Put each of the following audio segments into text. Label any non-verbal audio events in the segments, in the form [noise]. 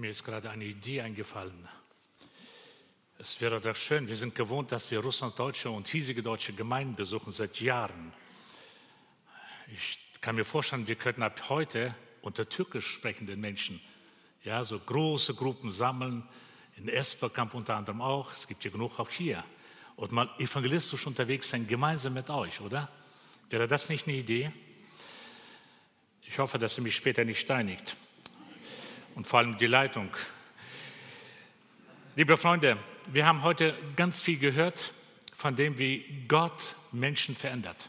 Mir ist gerade eine Idee eingefallen. Es wäre doch schön, wir sind gewohnt, dass wir russlanddeutsche und hiesige deutsche Gemeinden besuchen seit Jahren. Ich kann mir vorstellen, wir könnten ab heute unter türkisch sprechenden Menschen ja, so große Gruppen sammeln, in Esperkamp unter anderem auch, es gibt ja genug auch hier, und mal evangelistisch unterwegs sein, gemeinsam mit euch, oder? Wäre das nicht eine Idee? Ich hoffe, dass ihr mich später nicht steinigt und vor allem die Leitung. Liebe Freunde, wir haben heute ganz viel gehört von dem, wie Gott Menschen verändert.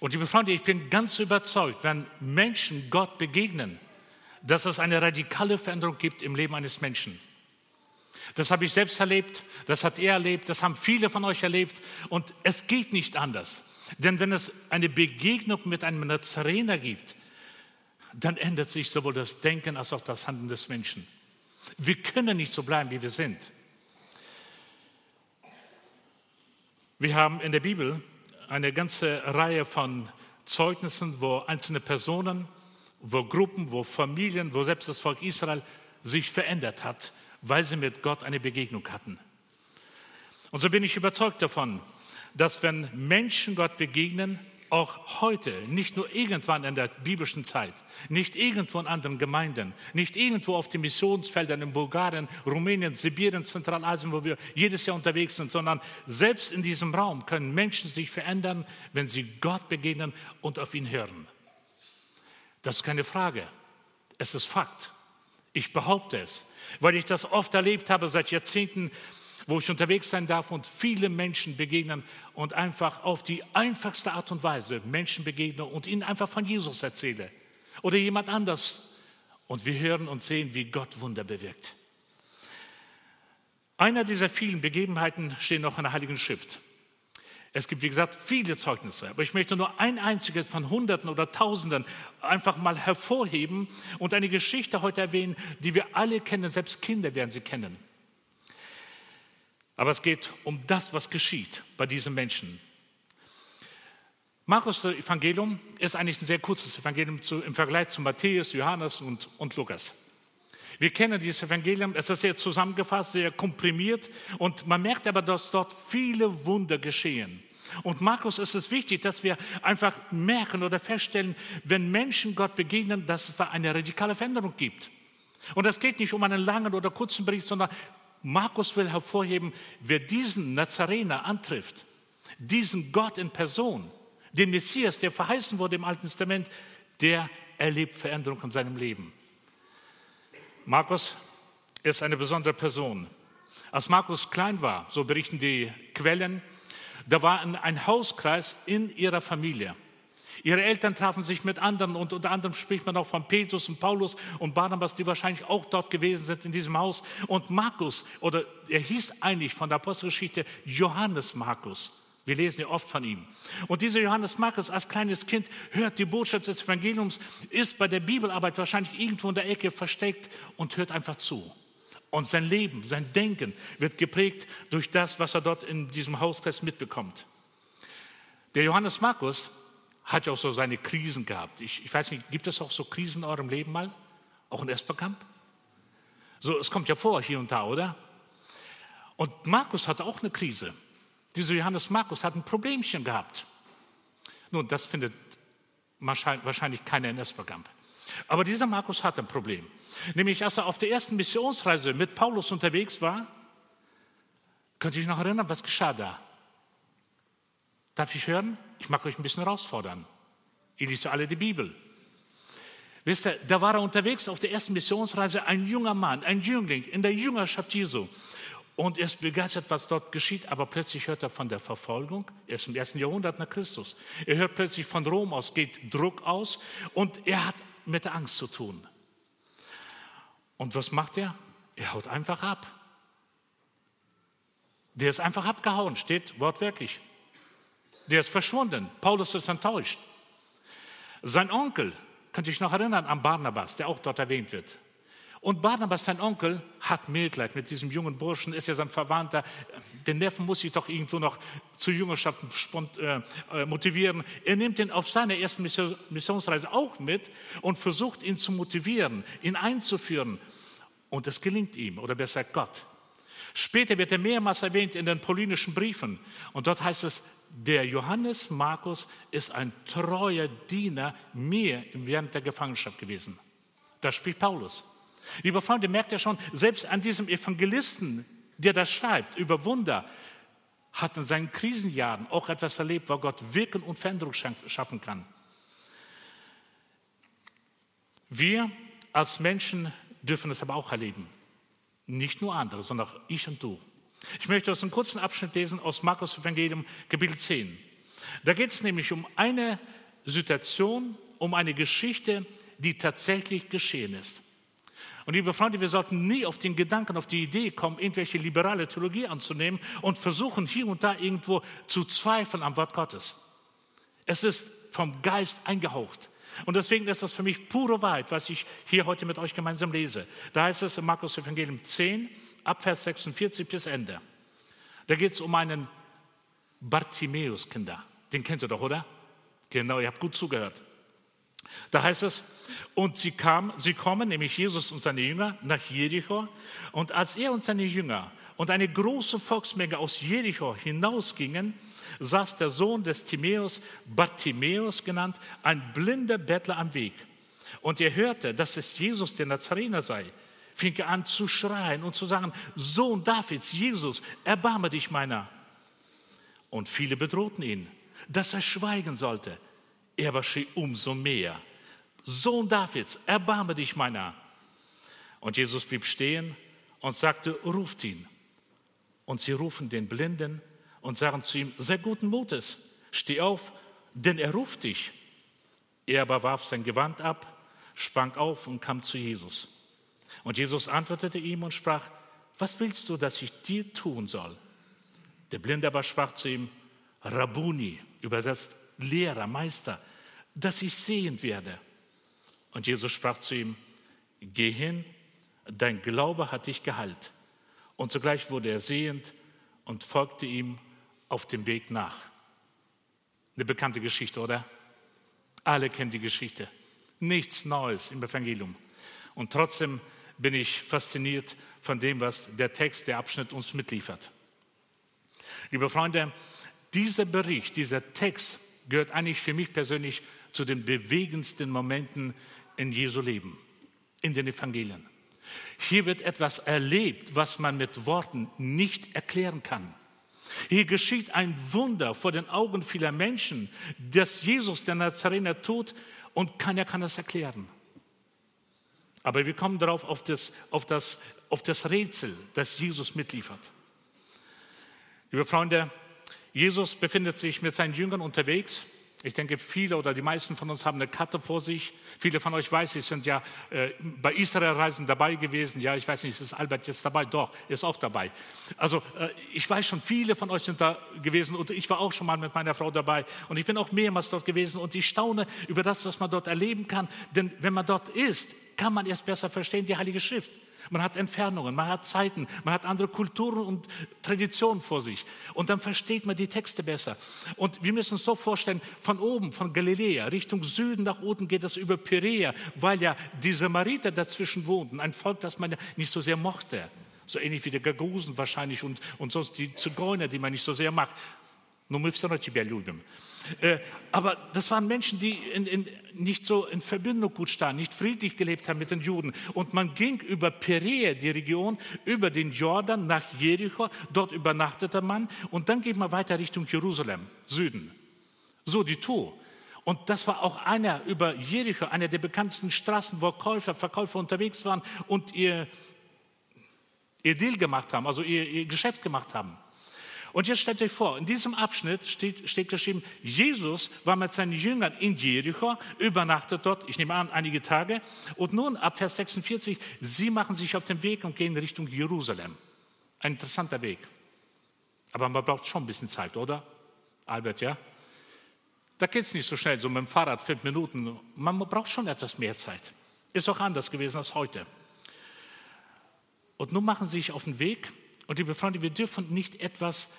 Und liebe Freunde, ich bin ganz überzeugt, wenn Menschen Gott begegnen, dass es eine radikale Veränderung gibt im Leben eines Menschen. Das habe ich selbst erlebt, das hat er erlebt, das haben viele von euch erlebt und es geht nicht anders. Denn wenn es eine Begegnung mit einem Nazarener gibt, dann ändert sich sowohl das Denken als auch das Handeln des Menschen. Wir können nicht so bleiben, wie wir sind. Wir haben in der Bibel eine ganze Reihe von Zeugnissen, wo einzelne Personen, wo Gruppen, wo Familien, wo selbst das Volk Israel sich verändert hat, weil sie mit Gott eine Begegnung hatten. Und so bin ich überzeugt davon, dass wenn Menschen Gott begegnen, auch heute, nicht nur irgendwann in der biblischen Zeit, nicht irgendwo in anderen Gemeinden, nicht irgendwo auf den Missionsfeldern in Bulgarien, Rumänien, Sibirien, Zentralasien, wo wir jedes Jahr unterwegs sind, sondern selbst in diesem Raum können Menschen sich verändern, wenn sie Gott begegnen und auf ihn hören. Das ist keine Frage, es ist Fakt. Ich behaupte es, weil ich das oft erlebt habe seit Jahrzehnten wo ich unterwegs sein darf und viele Menschen begegnen und einfach auf die einfachste Art und Weise Menschen begegne und ihnen einfach von Jesus erzähle oder jemand anders. Und wir hören und sehen, wie Gott Wunder bewirkt. Einer dieser vielen Begebenheiten steht noch in der Heiligen Schrift. Es gibt, wie gesagt, viele Zeugnisse, aber ich möchte nur ein einziges von Hunderten oder Tausenden einfach mal hervorheben und eine Geschichte heute erwähnen, die wir alle kennen, selbst Kinder werden sie kennen. Aber es geht um das, was geschieht bei diesen Menschen. Markus Evangelium ist eigentlich ein sehr kurzes Evangelium im Vergleich zu Matthäus, Johannes und, und Lukas. Wir kennen dieses Evangelium, es ist sehr zusammengefasst, sehr komprimiert und man merkt aber, dass dort viele Wunder geschehen. Und Markus ist es wichtig, dass wir einfach merken oder feststellen, wenn Menschen Gott begegnen, dass es da eine radikale Veränderung gibt. Und es geht nicht um einen langen oder kurzen Bericht, sondern Markus will hervorheben, wer diesen Nazarener antrifft, diesen Gott in Person, den Messias, der verheißen wurde im Alten Testament, der erlebt Veränderung in seinem Leben. Markus ist eine besondere Person. Als Markus klein war, so berichten die Quellen, da war ein Hauskreis in ihrer Familie. Ihre Eltern trafen sich mit anderen und unter anderem spricht man auch von Petrus und Paulus und Barnabas, die wahrscheinlich auch dort gewesen sind in diesem Haus. Und Markus, oder er hieß eigentlich von der Apostelgeschichte Johannes Markus. Wir lesen ja oft von ihm. Und dieser Johannes Markus als kleines Kind hört die Botschaft des Evangeliums, ist bei der Bibelarbeit wahrscheinlich irgendwo in der Ecke versteckt und hört einfach zu. Und sein Leben, sein Denken wird geprägt durch das, was er dort in diesem Hauskreis mitbekommt. Der Johannes Markus hat ja auch so seine Krisen gehabt. Ich, ich weiß nicht, gibt es auch so Krisen in eurem Leben mal? Auch in Esperkamp? So, es kommt ja vor hier und da, oder? Und Markus hatte auch eine Krise. Dieser Johannes Markus hat ein Problemchen gehabt. Nun, das findet wahrscheinlich keiner in Esperkamp. Aber dieser Markus hat ein Problem. Nämlich, als er auf der ersten Missionsreise mit Paulus unterwegs war, könnte ich noch erinnern, was geschah da? Darf ich hören? Ich mag euch ein bisschen herausfordern. Ihr liest ja alle die Bibel. Wisst ihr, da war er unterwegs auf der ersten Missionsreise, ein junger Mann, ein Jüngling in der Jüngerschaft Jesu. Und er ist begeistert, was dort geschieht, aber plötzlich hört er von der Verfolgung. Er ist im ersten Jahrhundert nach Christus. Er hört plötzlich von Rom aus, geht Druck aus und er hat mit der Angst zu tun. Und was macht er? Er haut einfach ab. Der ist einfach abgehauen, steht wortwörtlich der ist verschwunden. Paulus ist enttäuscht. Sein Onkel, könnte ich noch erinnern an Barnabas, der auch dort erwähnt wird. Und Barnabas, sein Onkel, hat Mitleid mit diesem jungen Burschen, ist ja sein Verwandter. Den Neffen muss ich doch irgendwo noch zur Jüngerschaft äh, äh, motivieren. Er nimmt ihn auf seiner ersten Missionsreise auch mit und versucht ihn zu motivieren, ihn einzuführen. Und es gelingt ihm, oder besser Gott. Später wird er mehrmals erwähnt in den paulinischen Briefen. Und dort heißt es, der Johannes Markus ist ein treuer Diener mir während der Gefangenschaft gewesen. Da spricht Paulus. Lieber Freunde, merkt ihr schon, selbst an diesem Evangelisten, der das schreibt, über Wunder, hat in seinen Krisenjahren auch etwas erlebt, wo Gott Wirken und Veränderung schaffen kann. Wir als Menschen dürfen es aber auch erleben. Nicht nur andere, sondern auch ich und du. Ich möchte aus einem kurzen Abschnitt lesen aus Markus Evangelium Kapitel 10. Da geht es nämlich um eine Situation, um eine Geschichte, die tatsächlich geschehen ist. Und liebe Freunde, wir sollten nie auf den Gedanken, auf die Idee kommen, irgendwelche liberale Theologie anzunehmen und versuchen, hier und da irgendwo zu zweifeln am Wort Gottes. Es ist vom Geist eingehaucht. Und deswegen ist das für mich pure Wahrheit, was ich hier heute mit euch gemeinsam lese. Da heißt es im Markus Evangelium 10, Abvers 46 bis Ende. Da geht es um einen Bartimäus, Kinder. Den kennt ihr doch, oder? Genau, ihr habt gut zugehört. Da heißt es, und sie, kam, sie kommen, nämlich Jesus und seine Jünger, nach Jericho. Und als er und seine Jünger und eine große Volksmenge aus Jericho hinausgingen, saß der Sohn des Timäus, Bartimäus genannt, ein blinder Bettler am Weg. Und er hörte, dass es Jesus der Nazarener sei, fing er an zu schreien und zu sagen, Sohn Davids, Jesus, erbarme dich meiner. Und viele bedrohten ihn, dass er schweigen sollte. Er aber schrie umso mehr, Sohn Davids, erbarme dich meiner. Und Jesus blieb stehen und sagte, ruft ihn. Und sie rufen den Blinden und sagen zu ihm, sei guten Mutes, steh auf, denn er ruft dich. Er aber warf sein Gewand ab, sprang auf und kam zu Jesus. Und Jesus antwortete ihm und sprach, was willst du, dass ich dir tun soll? Der Blinde aber sprach zu ihm, Rabuni, übersetzt Lehrer, Meister, dass ich sehend werde. Und Jesus sprach zu ihm, geh hin, dein Glaube hat dich geheilt. Und sogleich wurde er sehend und folgte ihm auf dem Weg nach. Eine bekannte Geschichte, oder? Alle kennen die Geschichte. Nichts Neues im Evangelium. Und trotzdem bin ich fasziniert von dem, was der Text, der Abschnitt uns mitliefert. Liebe Freunde, dieser Bericht, dieser Text gehört eigentlich für mich persönlich zu den bewegendsten Momenten in Jesu Leben, in den Evangelien. Hier wird etwas erlebt, was man mit Worten nicht erklären kann. Hier geschieht ein Wunder vor den Augen vieler Menschen, das Jesus der Nazarener tut und keiner kann es erklären. Aber wir kommen darauf auf das, auf, das, auf das Rätsel, das Jesus mitliefert. Liebe Freunde, Jesus befindet sich mit seinen Jüngern unterwegs ich denke, viele oder die meisten von uns haben eine Karte vor sich. Viele von euch weiß ich, sind ja äh, bei Israel-Reisen dabei gewesen. Ja, ich weiß nicht, ist Albert jetzt dabei? Doch, ist auch dabei. Also äh, ich weiß schon, viele von euch sind da gewesen und ich war auch schon mal mit meiner Frau dabei. Und ich bin auch mehrmals dort gewesen und ich staune über das, was man dort erleben kann. Denn wenn man dort ist, kann man erst besser verstehen die Heilige Schrift. Man hat Entfernungen, man hat Zeiten, man hat andere Kulturen und Traditionen vor sich. Und dann versteht man die Texte besser. Und wir müssen uns so vorstellen, von oben, von Galiläa, Richtung Süden nach unten geht es über Perea, weil ja die Samariter dazwischen wohnten, ein Volk, das man ja nicht so sehr mochte. So ähnlich wie die Gagusen wahrscheinlich und, und sonst die Zigeuner, die man nicht so sehr mag. Но мы все равно тебя любим. Äh, aber das waren Menschen, die in, in, nicht so in Verbindung gut standen, nicht friedlich gelebt haben mit den Juden. Und man ging über Perea, die Region, über den Jordan nach Jericho. Dort übernachtete man. Und dann geht man weiter Richtung Jerusalem, Süden. So die Tour. Und das war auch einer über Jericho, einer der bekanntesten Straßen, wo Käufer, Verkäufer unterwegs waren und ihr, ihr Deal gemacht haben, also ihr, ihr Geschäft gemacht haben. Und jetzt stellt euch vor, in diesem Abschnitt steht, steht geschrieben, Jesus war mit seinen Jüngern in Jericho, übernachtet dort, ich nehme an, einige Tage. Und nun ab Vers 46, sie machen sich auf den Weg und gehen Richtung Jerusalem. Ein interessanter Weg. Aber man braucht schon ein bisschen Zeit, oder? Albert, ja? Da geht es nicht so schnell, so mit dem Fahrrad fünf Minuten. Man braucht schon etwas mehr Zeit. Ist auch anders gewesen als heute. Und nun machen sie sich auf den Weg und liebe Freunde, wir dürfen nicht etwas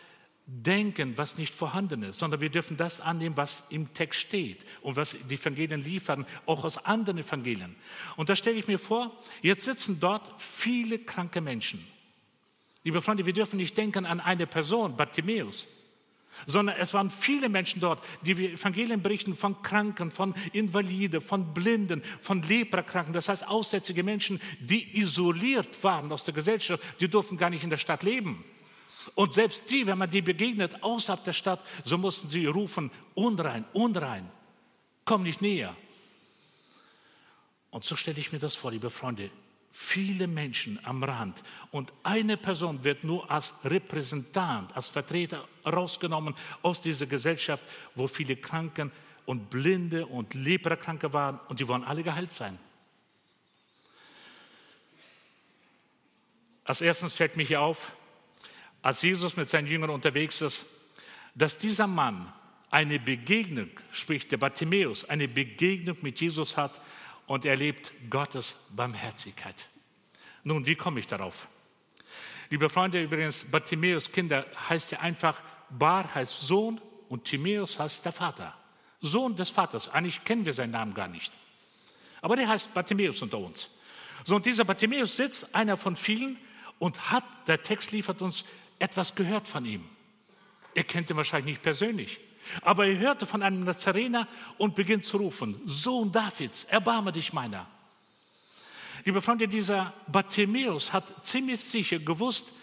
denken, was nicht vorhanden ist, sondern wir dürfen das annehmen, was im Text steht und was die Evangelien liefern, auch aus anderen Evangelien. Und da stelle ich mir vor, jetzt sitzen dort viele kranke Menschen. Liebe Freunde, wir dürfen nicht denken an eine Person, Bartimäus, sondern es waren viele Menschen dort, die Evangelien berichten von Kranken, von Invaliden, von Blinden, von Leprakranken, das heißt aussätzige Menschen, die isoliert waren aus der Gesellschaft, die durften gar nicht in der Stadt leben. Und selbst die, wenn man die begegnet außerhalb der Stadt, so mussten sie rufen, unrein, unrein, komm nicht näher. Und so stelle ich mir das vor, liebe Freunde, viele Menschen am Rand und eine Person wird nur als Repräsentant, als Vertreter rausgenommen aus dieser Gesellschaft, wo viele Kranken und Blinde und Leprakranke waren und die wollen alle geheilt sein. Als erstes fällt mir hier auf, als Jesus mit seinen Jüngern unterwegs ist, dass dieser Mann eine Begegnung, sprich der Bartimäus, eine Begegnung mit Jesus hat und erlebt Gottes Barmherzigkeit. Nun, wie komme ich darauf? Liebe Freunde, übrigens, Bartimäus Kinder heißt ja einfach, Bar heißt Sohn und Timäus heißt der Vater. Sohn des Vaters. Eigentlich kennen wir seinen Namen gar nicht. Aber der heißt Bartimäus unter uns. So, und dieser Bartimäus sitzt, einer von vielen, und hat, der Text liefert uns etwas gehört von ihm. Er kennt ihn wahrscheinlich nicht persönlich. Aber er hörte von einem Nazarener und beginnt zu rufen, Sohn Davids, erbarme dich meiner. Liebe Freunde, dieser Bartimäus hat ziemlich sicher gewusst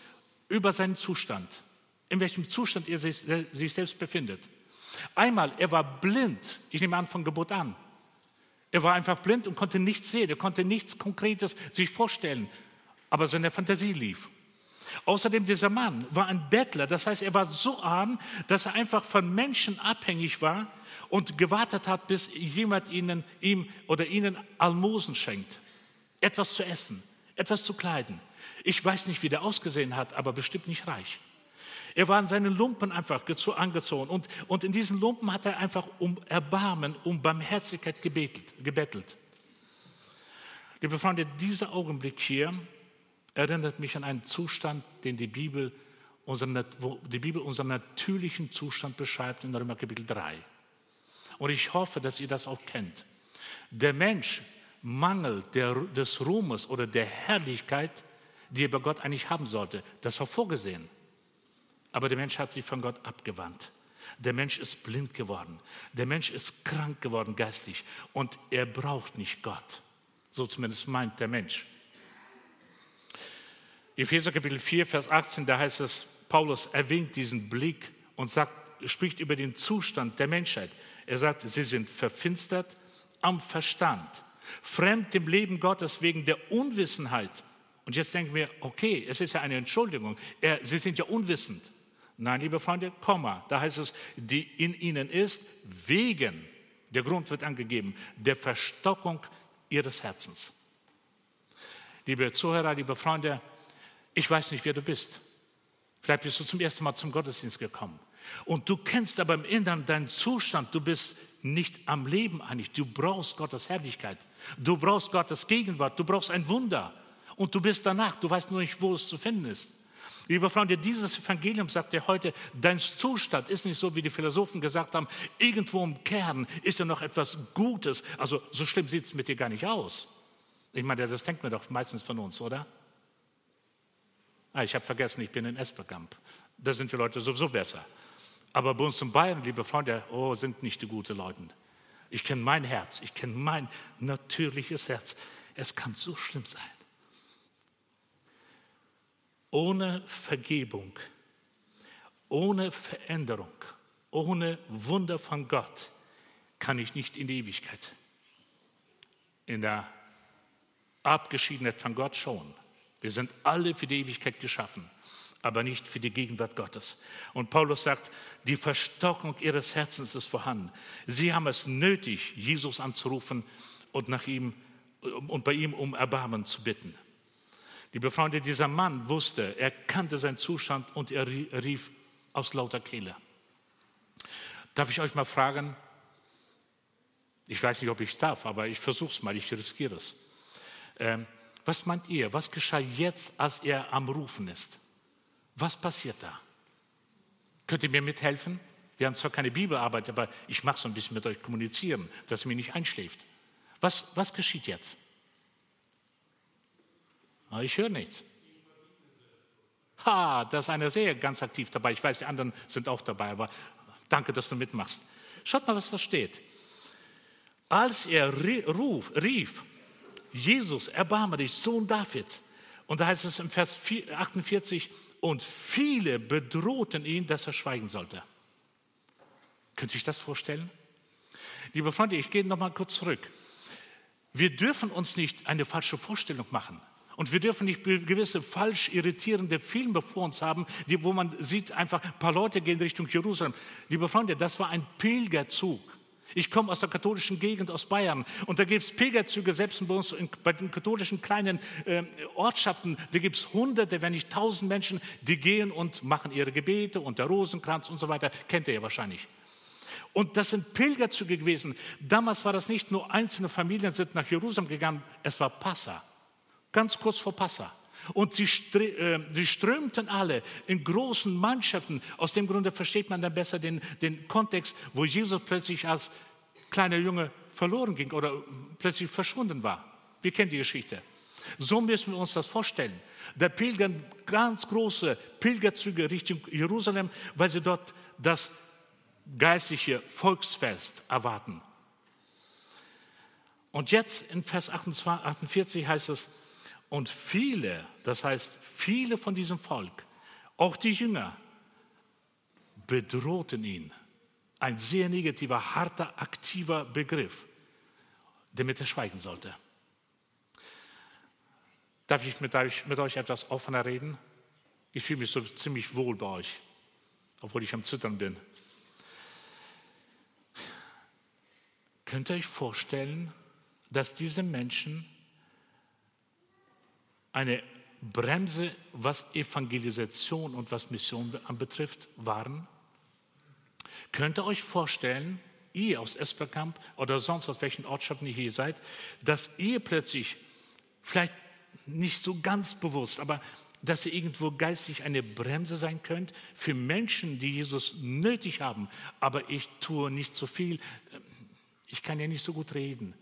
über seinen Zustand, in welchem Zustand er sich, sich selbst befindet. Einmal, er war blind, ich nehme an von Geburt an. Er war einfach blind und konnte nichts sehen, er konnte nichts Konkretes sich vorstellen, aber seine Fantasie lief. Außerdem, dieser Mann war ein Bettler, das heißt, er war so arm, dass er einfach von Menschen abhängig war und gewartet hat, bis jemand ihnen, ihm oder ihnen Almosen schenkt. Etwas zu essen, etwas zu kleiden. Ich weiß nicht, wie der ausgesehen hat, aber bestimmt nicht reich. Er war in seinen Lumpen einfach angezogen und, und in diesen Lumpen hat er einfach um Erbarmen, um Barmherzigkeit gebettelt. gebettelt. Liebe Freunde, dieser Augenblick hier erinnert mich an einen Zustand, den die Bibel, unseren, wo die Bibel unseren natürlichen Zustand beschreibt in Römer Kapitel 3. Und ich hoffe, dass ihr das auch kennt. Der Mensch mangelt der, des Ruhmes oder der Herrlichkeit, die er bei Gott eigentlich haben sollte. Das war vorgesehen. Aber der Mensch hat sich von Gott abgewandt. Der Mensch ist blind geworden. Der Mensch ist krank geworden geistig. Und er braucht nicht Gott. So zumindest meint der Mensch. Epheser Kapitel 4, Vers 18, da heißt es, Paulus erwähnt diesen Blick und sagt, spricht über den Zustand der Menschheit. Er sagt, sie sind verfinstert am Verstand, fremd dem Leben Gottes wegen der Unwissenheit. Und jetzt denken wir, okay, es ist ja eine Entschuldigung, er, sie sind ja unwissend. Nein, liebe Freunde, Komma, da heißt es, die in ihnen ist, wegen, der Grund wird angegeben, der Verstockung ihres Herzens. Liebe Zuhörer, liebe Freunde, ich weiß nicht, wer du bist. Vielleicht bist du zum ersten Mal zum Gottesdienst gekommen. Und du kennst aber im Inneren deinen Zustand. Du bist nicht am Leben eigentlich. Du brauchst Gottes Herrlichkeit. Du brauchst Gottes Gegenwart. Du brauchst ein Wunder. Und du bist danach. Du weißt nur nicht, wo es zu finden ist. Lieber Freunde, dieses Evangelium sagt dir heute, dein Zustand ist nicht so, wie die Philosophen gesagt haben, irgendwo im Kern ist ja noch etwas Gutes. Also so schlimm sieht es mit dir gar nicht aus. Ich meine, das denkt man doch meistens von uns, oder? Ah, ich habe vergessen, ich bin in Esperkamp. Da sind die Leute sowieso besser. Aber bei uns in Bayern, liebe Freunde, oh, sind nicht die guten Leute. Ich kenne mein Herz, ich kenne mein natürliches Herz. Es kann so schlimm sein. Ohne Vergebung, ohne Veränderung, ohne Wunder von Gott kann ich nicht in die Ewigkeit. In der Abgeschiedenheit von Gott schon. Wir sind alle für die Ewigkeit geschaffen, aber nicht für die Gegenwart Gottes. Und Paulus sagt, die Verstockung ihres Herzens ist vorhanden. Sie haben es nötig, Jesus anzurufen und nach ihm und bei ihm um Erbarmen zu bitten. Liebe Freunde, dieser Mann wusste, er kannte seinen Zustand und er rief aus lauter Kehle. Darf ich euch mal fragen? Ich weiß nicht, ob ich darf, aber ich versuche es mal, ich riskiere es. Ähm, was meint ihr? Was geschah jetzt, als er am Rufen ist? Was passiert da? Könnt ihr mir mithelfen? Wir haben zwar keine Bibelarbeit, aber ich mache so ein bisschen mit euch kommunizieren, dass ihr mir nicht einschläft. Was, was geschieht jetzt? Ich höre nichts. Ha, da ist einer sehr ganz aktiv dabei. Ich weiß, die anderen sind auch dabei, aber danke, dass du mitmachst. Schaut mal, was da steht. Als er rief, Jesus, erbarme dich, Sohn Davids. Und da heißt es im Vers 48, und viele bedrohten ihn, dass er schweigen sollte. Könnt ihr sich das vorstellen? Liebe Freunde, ich gehe noch mal kurz zurück. Wir dürfen uns nicht eine falsche Vorstellung machen. Und wir dürfen nicht gewisse falsch irritierende Filme vor uns haben, die, wo man sieht, einfach ein paar Leute gehen Richtung Jerusalem. Liebe Freunde, das war ein Pilgerzug. Ich komme aus der katholischen Gegend aus Bayern und da gibt es Pilgerzüge, selbst bei uns in, bei den katholischen kleinen äh, Ortschaften, da gibt es hunderte, wenn nicht tausend Menschen, die gehen und machen ihre Gebete und der Rosenkranz und so weiter, kennt ihr ja wahrscheinlich. Und das sind Pilgerzüge gewesen. Damals war das nicht nur einzelne Familien sind nach Jerusalem gegangen, es war Passa ganz kurz vor Passa. Und sie, äh, sie, strömten alle in großen Mannschaften. Aus dem Grunde versteht man dann besser den, den Kontext, wo Jesus plötzlich als kleiner Junge verloren ging oder plötzlich verschwunden war. Wir kennen die Geschichte. So müssen wir uns das vorstellen. Da pilgern ganz große Pilgerzüge Richtung Jerusalem, weil sie dort das geistliche Volksfest erwarten. Und jetzt in Vers 48 heißt es, und viele, das heißt viele von diesem Volk, auch die Jünger, bedrohten ihn. Ein sehr negativer, harter, aktiver Begriff, damit er schweigen sollte. Darf ich mit euch, mit euch etwas offener reden? Ich fühle mich so ziemlich wohl bei euch, obwohl ich am Zittern bin. Könnt ihr euch vorstellen, dass diese Menschen eine Bremse, was Evangelisation und was Mission anbetrifft, waren? Könnt ihr euch vorstellen, ihr aus Esperkamp oder sonst aus welchen Ortschaften ihr hier seid, dass ihr plötzlich, vielleicht nicht so ganz bewusst, aber dass ihr irgendwo geistig eine Bremse sein könnt für Menschen, die Jesus nötig haben, aber ich tue nicht so viel, ich kann ja nicht so gut reden.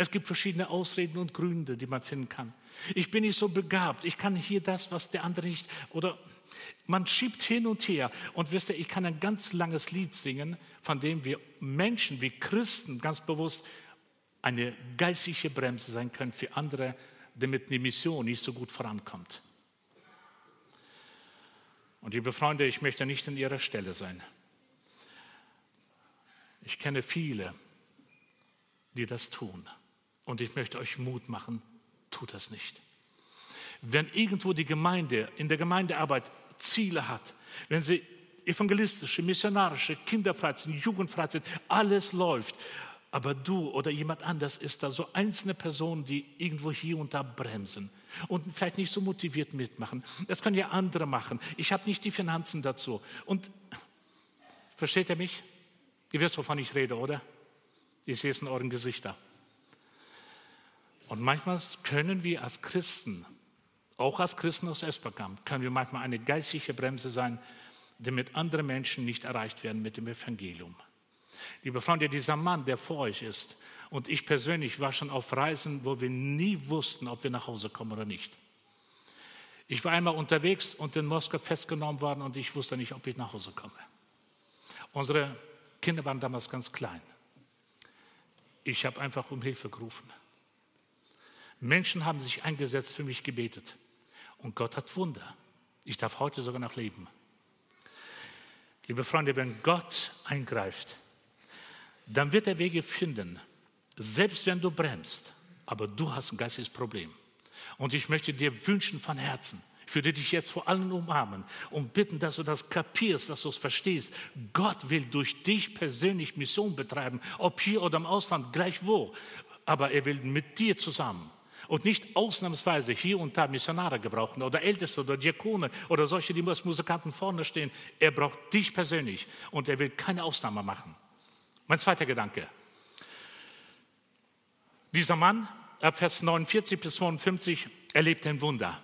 Es gibt verschiedene Ausreden und Gründe, die man finden kann. Ich bin nicht so begabt, ich kann hier das, was der andere nicht, oder man schiebt hin und her. Und wisst ihr, ich kann ein ganz langes Lied singen, von dem wir Menschen wie Christen ganz bewusst eine geistliche Bremse sein können für andere, damit die Mission nicht so gut vorankommt. Und liebe Freunde, ich möchte nicht an Ihrer Stelle sein. Ich kenne viele, die das tun. Und ich möchte euch Mut machen, tut das nicht. Wenn irgendwo die Gemeinde in der Gemeindearbeit Ziele hat, wenn sie evangelistische, missionarische, Kinderfreizeiten, Jugendfreizeiten, alles läuft, aber du oder jemand anders ist da so einzelne Personen, die irgendwo hier und da bremsen und vielleicht nicht so motiviert mitmachen. Das können ja andere machen. Ich habe nicht die Finanzen dazu. Und versteht ihr mich? Ihr wisst, wovon ich rede, oder? Ich sehe es in euren Gesichtern. Und manchmal können wir als Christen, auch als Christen aus Esperkamp, können wir manchmal eine geistliche Bremse sein, damit andere Menschen nicht erreicht werden mit dem Evangelium. Liebe Freunde, dieser Mann, der vor euch ist, und ich persönlich war schon auf Reisen, wo wir nie wussten, ob wir nach Hause kommen oder nicht. Ich war einmal unterwegs und in Moskau festgenommen worden und ich wusste nicht, ob ich nach Hause komme. Unsere Kinder waren damals ganz klein. Ich habe einfach um Hilfe gerufen. Menschen haben sich eingesetzt, für mich gebetet. Und Gott hat Wunder. Ich darf heute sogar noch leben. Liebe Freunde, wenn Gott eingreift, dann wird er Wege finden, selbst wenn du bremst, aber du hast ein geistiges Problem. Und ich möchte dir wünschen von Herzen, ich würde dich jetzt vor allen umarmen und bitten, dass du das kapierst, dass du es verstehst. Gott will durch dich persönlich Mission betreiben, ob hier oder im Ausland, gleich wo. Aber er will mit dir zusammen und nicht ausnahmsweise hier und da Missionare gebrauchen oder Älteste oder Diakone oder solche, die als Musikanten vorne stehen. Er braucht dich persönlich und er will keine Ausnahme machen. Mein zweiter Gedanke. Dieser Mann, ab Vers 49 bis 52, erlebt ein Wunder.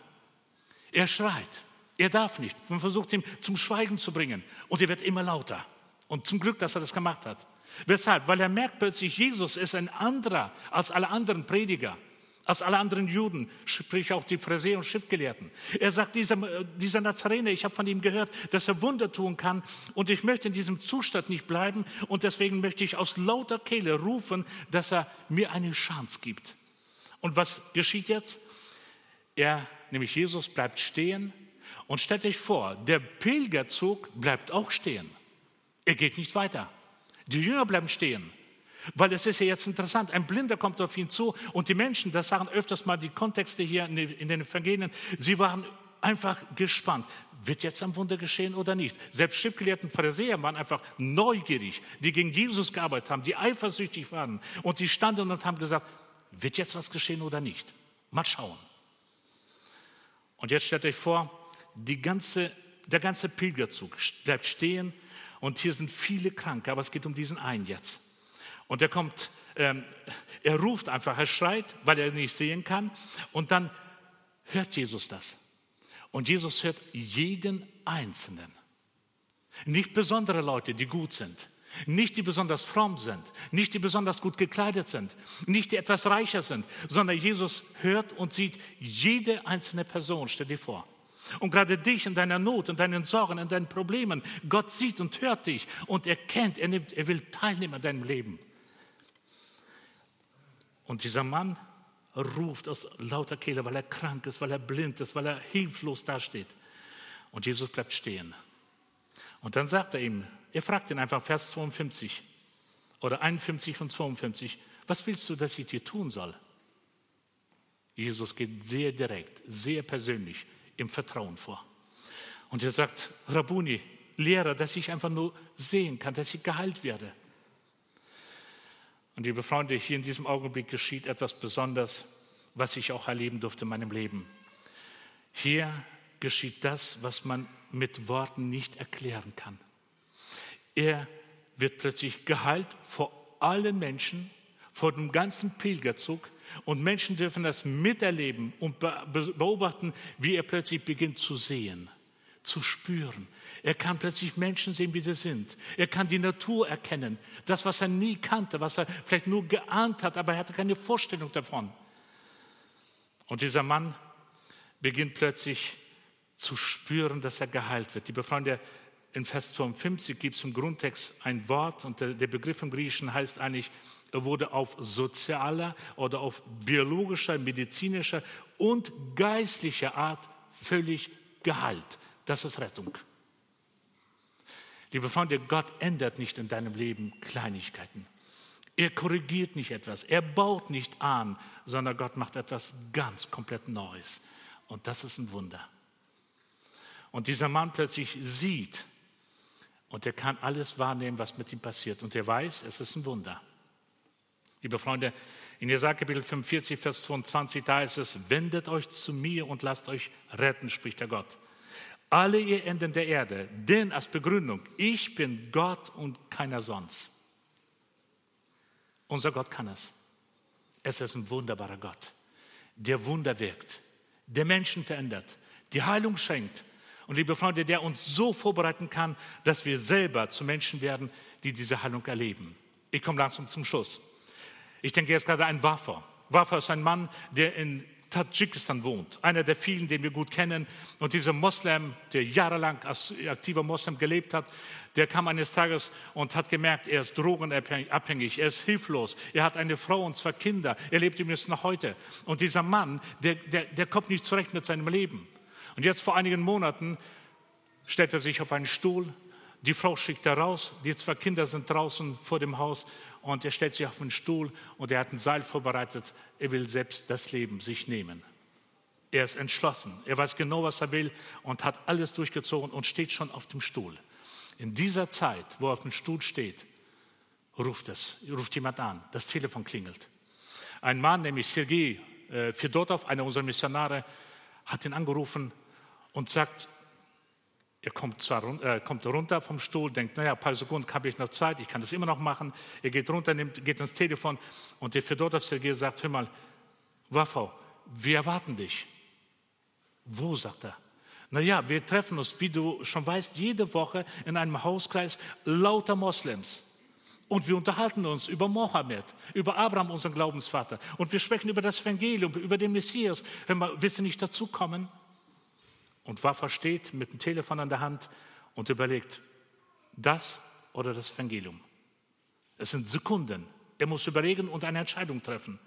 Er schreit. Er darf nicht. Man versucht ihn zum Schweigen zu bringen und er wird immer lauter. Und zum Glück, dass er das gemacht hat. Weshalb? Weil er merkt plötzlich, Jesus ist ein anderer als alle anderen Prediger, als alle anderen Juden, sprich auch die Pharisäer und Schriftgelehrten. Er sagt, dieser, dieser Nazarener, ich habe von ihm gehört, dass er Wunder tun kann und ich möchte in diesem Zustand nicht bleiben und deswegen möchte ich aus lauter Kehle rufen, dass er mir eine Chance gibt. Und was geschieht jetzt? Er, nämlich Jesus, bleibt stehen und stellt euch vor, der Pilgerzug bleibt auch stehen. Er geht nicht weiter. Die Jünger bleiben stehen. Weil es ist ja jetzt interessant, ein Blinder kommt auf ihn zu und die Menschen, das sagen öfters mal die Kontexte hier in den Evangelien, sie waren einfach gespannt. Wird jetzt ein Wunder geschehen oder nicht? Selbst Schriftgelehrten Pharisäer waren einfach neugierig, die gegen Jesus gearbeitet haben, die eifersüchtig waren und die standen und haben gesagt, wird jetzt was geschehen oder nicht? Mal schauen. Und jetzt stellt euch vor, ganze, der ganze Pilgerzug bleibt stehen und hier sind viele Kranke, aber es geht um diesen einen jetzt. Und er kommt, ähm, er ruft einfach, er schreit, weil er nicht sehen kann. Und dann hört Jesus das. Und Jesus hört jeden Einzelnen. Nicht besondere Leute, die gut sind. Nicht die besonders fromm sind, nicht die besonders gut gekleidet sind, nicht die etwas reicher sind, sondern Jesus hört und sieht jede einzelne Person, stell dir vor. Und gerade dich in deiner Not, in deinen Sorgen, in deinen Problemen, Gott sieht und hört dich und er kennt, er, nimmt, er will teilnehmen an deinem Leben. Und dieser Mann ruft aus lauter Kehle, weil er krank ist, weil er blind ist, weil er hilflos dasteht. Und Jesus bleibt stehen. Und dann sagt er ihm, er fragt ihn einfach, Vers 52 oder 51 und 52, was willst du, dass ich dir tun soll? Jesus geht sehr direkt, sehr persönlich im Vertrauen vor. Und er sagt, Rabuni, Lehrer, dass ich einfach nur sehen kann, dass ich geheilt werde. Und liebe Freunde, hier in diesem Augenblick geschieht etwas Besonderes, was ich auch erleben durfte in meinem Leben. Hier geschieht das, was man mit Worten nicht erklären kann. Er wird plötzlich geheilt vor allen Menschen, vor dem ganzen Pilgerzug. Und Menschen dürfen das miterleben und beobachten, wie er plötzlich beginnt zu sehen, zu spüren. Er kann plötzlich Menschen sehen, wie sie sind. Er kann die Natur erkennen. Das, was er nie kannte, was er vielleicht nur geahnt hat, aber er hatte keine Vorstellung davon. Und dieser Mann beginnt plötzlich zu spüren, dass er geheilt wird. Liebe Freunde, in Vers 52 gibt es im Grundtext ein Wort und der, Begriff im Griechischen heißt eigentlich, er wurde auf sozialer oder auf biologischer, medizinischer und geistlicher Art völlig geheilt. Das ist Rettung. Liebe Freunde, Gott ändert nicht in deinem Leben Kleinigkeiten. Er korrigiert nicht etwas, er baut nicht an, sondern Gott macht etwas ganz komplett Neues. Und das ist ein Wunder. Und dieser Mann plötzlich sieht, und er kann alles wahrnehmen, was mit ihm passiert. Und er weiß, es ist ein Wunder. Liebe Freunde, in Jesaja Kapitel 45, Vers 22, da ist es, wendet euch zu mir und lasst euch retten, spricht der Gott. Alle ihr Enden der Erde, denn als Begründung, ich bin Gott und keiner sonst. Unser Gott kann es. Es ist ein wunderbarer Gott, der Wunder wirkt, der Menschen verändert, die Heilung schenkt, und liebe Freunde, der uns so vorbereiten kann, dass wir selber zu Menschen werden, die diese Heilung erleben. Ich komme langsam zum Schluss. Ich denke jetzt gerade an Wafa. Wafa ist ein Mann, der in Tadschikistan wohnt, einer der vielen, den wir gut kennen. Und dieser Moslem, der jahrelang als aktiver Moslem gelebt hat, der kam eines Tages und hat gemerkt, er ist drogenabhängig, er ist hilflos, er hat eine Frau und zwei Kinder, er lebt übrigens noch heute. Und dieser Mann, der, der, der kommt nicht zurecht mit seinem Leben. Und jetzt vor einigen Monaten stellt er sich auf einen Stuhl, die Frau schickt er raus, die zwei Kinder sind draußen vor dem Haus und er stellt sich auf einen Stuhl und er hat ein Seil vorbereitet, er will selbst das Leben sich nehmen. Er ist entschlossen, er weiß genau, was er will und hat alles durchgezogen und steht schon auf dem Stuhl. In dieser Zeit, wo er auf dem Stuhl steht, ruft es, ruft jemand an, das Telefon klingelt. Ein Mann, nämlich Sergei äh, Fedotov, einer unserer Missionare, hat ihn angerufen und sagt, er kommt, zwar, äh, kommt runter vom Stuhl, denkt, naja, ein paar Sekunden habe ich noch Zeit, ich kann das immer noch machen. Er geht runter, nimmt, geht ins Telefon und der Fedotov Sergei sagt, hör mal, Waffau, wir erwarten dich. Wo, sagt er. Naja, wir treffen uns, wie du schon weißt, jede Woche in einem Hauskreis lauter Moslems. Und wir unterhalten uns über Mohammed, über Abraham, unseren Glaubensvater. Und wir sprechen über das Evangelium, über den Messias. Hör mal, willst du nicht dazukommen? Und Waffa steht mit dem Telefon an der Hand und überlegt, das oder das Evangelium. Es sind Sekunden. Er muss überlegen und eine Entscheidung treffen.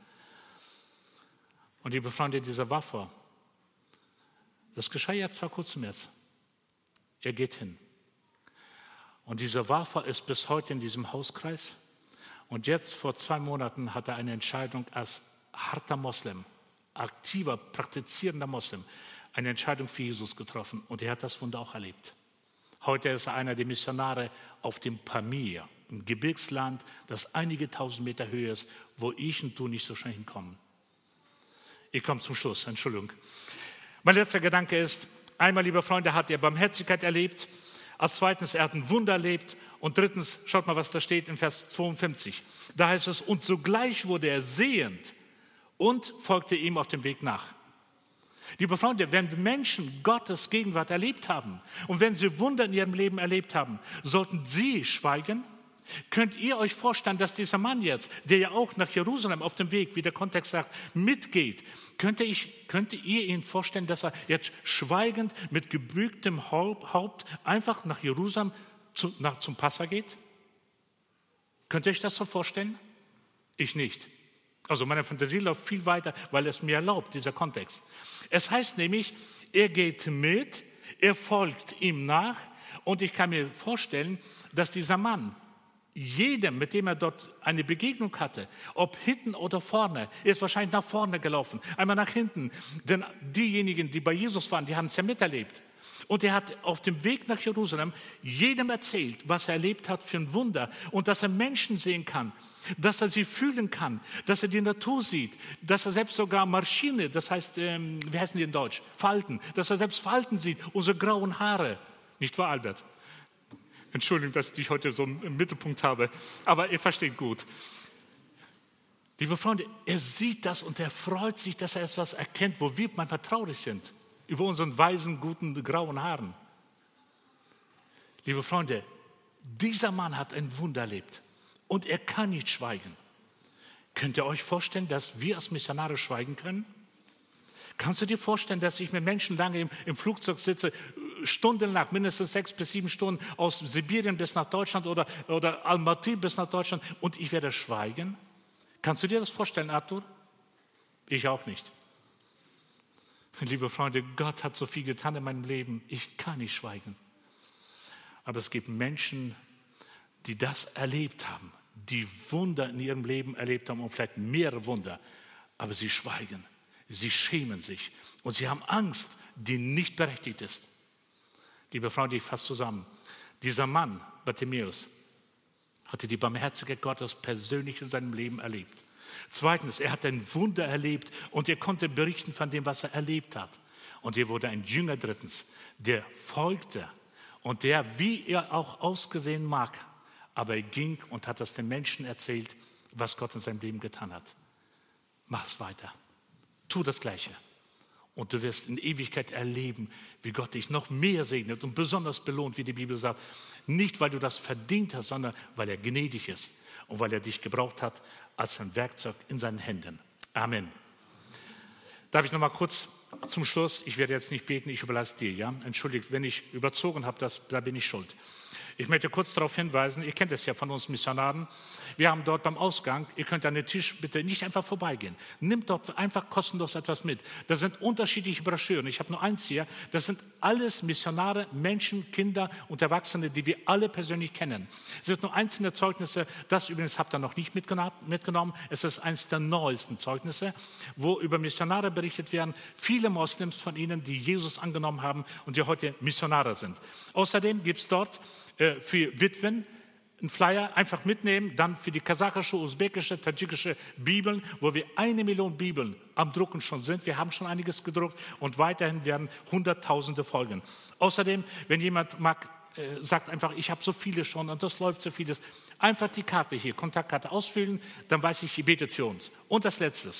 Und liebe Freunde, dieser Waffe, das geschah jetzt vor kurzem jetzt. Er geht hin. Und dieser Waffe ist bis heute in diesem Hauskreis. Und jetzt vor zwei Monaten hat er eine Entscheidung als harter Moslem, aktiver, praktizierender Moslem, eine Entscheidung für Jesus getroffen. Und er hat das Wunder auch erlebt. Heute ist er einer der Missionare auf dem Pamir, im Gebirgsland, das einige tausend Meter höher ist, wo ich und du nicht so schnell hinkommen. Ich komme zum Schluss, Entschuldigung. Mein letzter Gedanke ist, einmal, liebe Freunde, hat er Barmherzigkeit erlebt, als zweitens, er hat ein Wunder erlebt und drittens, schaut mal, was da steht in Vers 52. Da heißt es, und sogleich wurde er sehend und folgte ihm auf dem Weg nach. Liebe Freunde, wenn Menschen Gottes Gegenwart erlebt haben und wenn sie Wunder in ihrem Leben erlebt haben, sollten sie schweigen? Könnt ihr euch vorstellen, dass dieser Mann jetzt, der ja auch nach Jerusalem auf dem Weg, wie der Kontext sagt, mitgeht, könnte, ich, könnte ihr ihn vorstellen, dass er jetzt schweigend mit gebücktem Haupt einfach nach Jerusalem zu, nach, zum Passa geht? Könnt ihr euch das so vorstellen? Ich nicht. Also meine Fantasie läuft viel weiter, weil es mir erlaubt, dieser Kontext. Es heißt nämlich, er geht mit, er folgt ihm nach und ich kann mir vorstellen, dass dieser Mann jedem, mit dem er dort eine Begegnung hatte, ob hinten oder vorne, er ist wahrscheinlich nach vorne gelaufen, einmal nach hinten. Denn diejenigen, die bei Jesus waren, die haben es ja miterlebt. Und er hat auf dem Weg nach Jerusalem jedem erzählt, was er erlebt hat für ein Wunder und dass er Menschen sehen kann, dass er sie fühlen kann, dass er die Natur sieht, dass er selbst sogar Maschine, das heißt, ähm, wie heißen die in Deutsch? Falten, dass er selbst Falten sieht, unsere grauen Haare. Nicht wahr, Albert? Entschuldigung, dass ich heute so im Mittelpunkt habe, aber ihr versteht gut. Liebe Freunde, er sieht das und er freut sich, dass er etwas erkennt, wo wir manchmal traurig sind, über unseren weisen, guten, grauen Haaren. Liebe Freunde, dieser Mann hat ein Wunder erlebt und er kann nicht schweigen. Könnt ihr euch vorstellen, dass wir als Missionare schweigen können? Kannst du dir vorstellen, dass ich mit Menschen lange im, im Flugzeug sitze, stundenlang, mindestens sechs bis sieben Stunden aus Sibirien bis nach Deutschland oder, oder Almaty bis nach Deutschland und ich werde schweigen? Kannst du dir das vorstellen, Arthur? Ich auch nicht. [laughs] Liebe Freunde, Gott hat so viel getan in meinem Leben. Ich kann nicht schweigen. Aber es gibt Menschen, die das erlebt haben, die Wunder in ihrem Leben erlebt haben und vielleicht mehrere Wunder, aber sie schweigen, sie schämen sich und sie haben Angst, die nicht berechtigt ist. Liebe Freunde, ich fasse zusammen. Dieser Mann, Bartimäus, hatte die Barmherzigkeit Gottes persönlich in seinem Leben erlebt. Zweitens, er hat ein Wunder erlebt und er konnte berichten von dem, was er erlebt hat. Und er wurde ein Jünger drittens, der folgte und der, wie er auch ausgesehen mag, aber er ging und hat das den Menschen erzählt, was Gott in seinem Leben getan hat. Mach's weiter. Tu das Gleiche. Und du wirst in Ewigkeit erleben, wie Gott dich noch mehr segnet und besonders belohnt, wie die Bibel sagt. Nicht, weil du das verdient hast, sondern weil er gnädig ist und weil er dich gebraucht hat als ein Werkzeug in seinen Händen. Amen. Darf ich noch mal kurz zum Schluss, ich werde jetzt nicht beten, ich überlasse dir, ja? Entschuldigt, wenn ich überzogen habe, das, da bin ich schuld. Ich möchte kurz darauf hinweisen, ihr kennt es ja von uns Missionaren, wir haben dort beim Ausgang, ihr könnt an den Tisch bitte nicht einfach vorbeigehen. Nimmt dort einfach kostenlos etwas mit. Da sind unterschiedliche Broschüren. Ich habe nur eins hier. Das sind alles Missionare, Menschen, Kinder und Erwachsene, die wir alle persönlich kennen. Es sind nur einzelne Zeugnisse. Das übrigens habt ihr noch nicht mitgenommen. Es ist eines der neuesten Zeugnisse, wo über Missionare berichtet werden. Viele Moslems von ihnen, die Jesus angenommen haben und die heute Missionare sind. Außerdem gibt es dort äh, für Witwen einen Flyer einfach mitnehmen, dann für die kasachische, usbekische, tadschikische Bibeln, wo wir eine Million Bibeln am Drucken schon sind. Wir haben schon einiges gedruckt und weiterhin werden Hunderttausende folgen. Außerdem, wenn jemand mag, äh, sagt einfach, ich habe so viele schon und das läuft so vieles, einfach die Karte hier, Kontaktkarte ausfüllen, dann weiß ich, ihr betet für uns. Und das Letzte.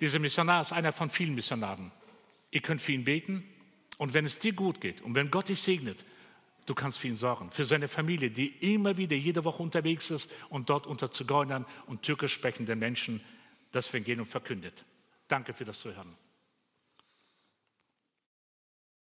Dieser Missionar ist einer von vielen Missionaren. Ihr könnt für ihn beten. Und wenn es dir gut geht und wenn Gott dich segnet, du kannst für ihn sorgen. Für seine Familie, die immer wieder jede Woche unterwegs ist und dort unter Zigeunern und türkisch sprechenden Menschen das Evangelium verkündet. Danke für das Zuhören.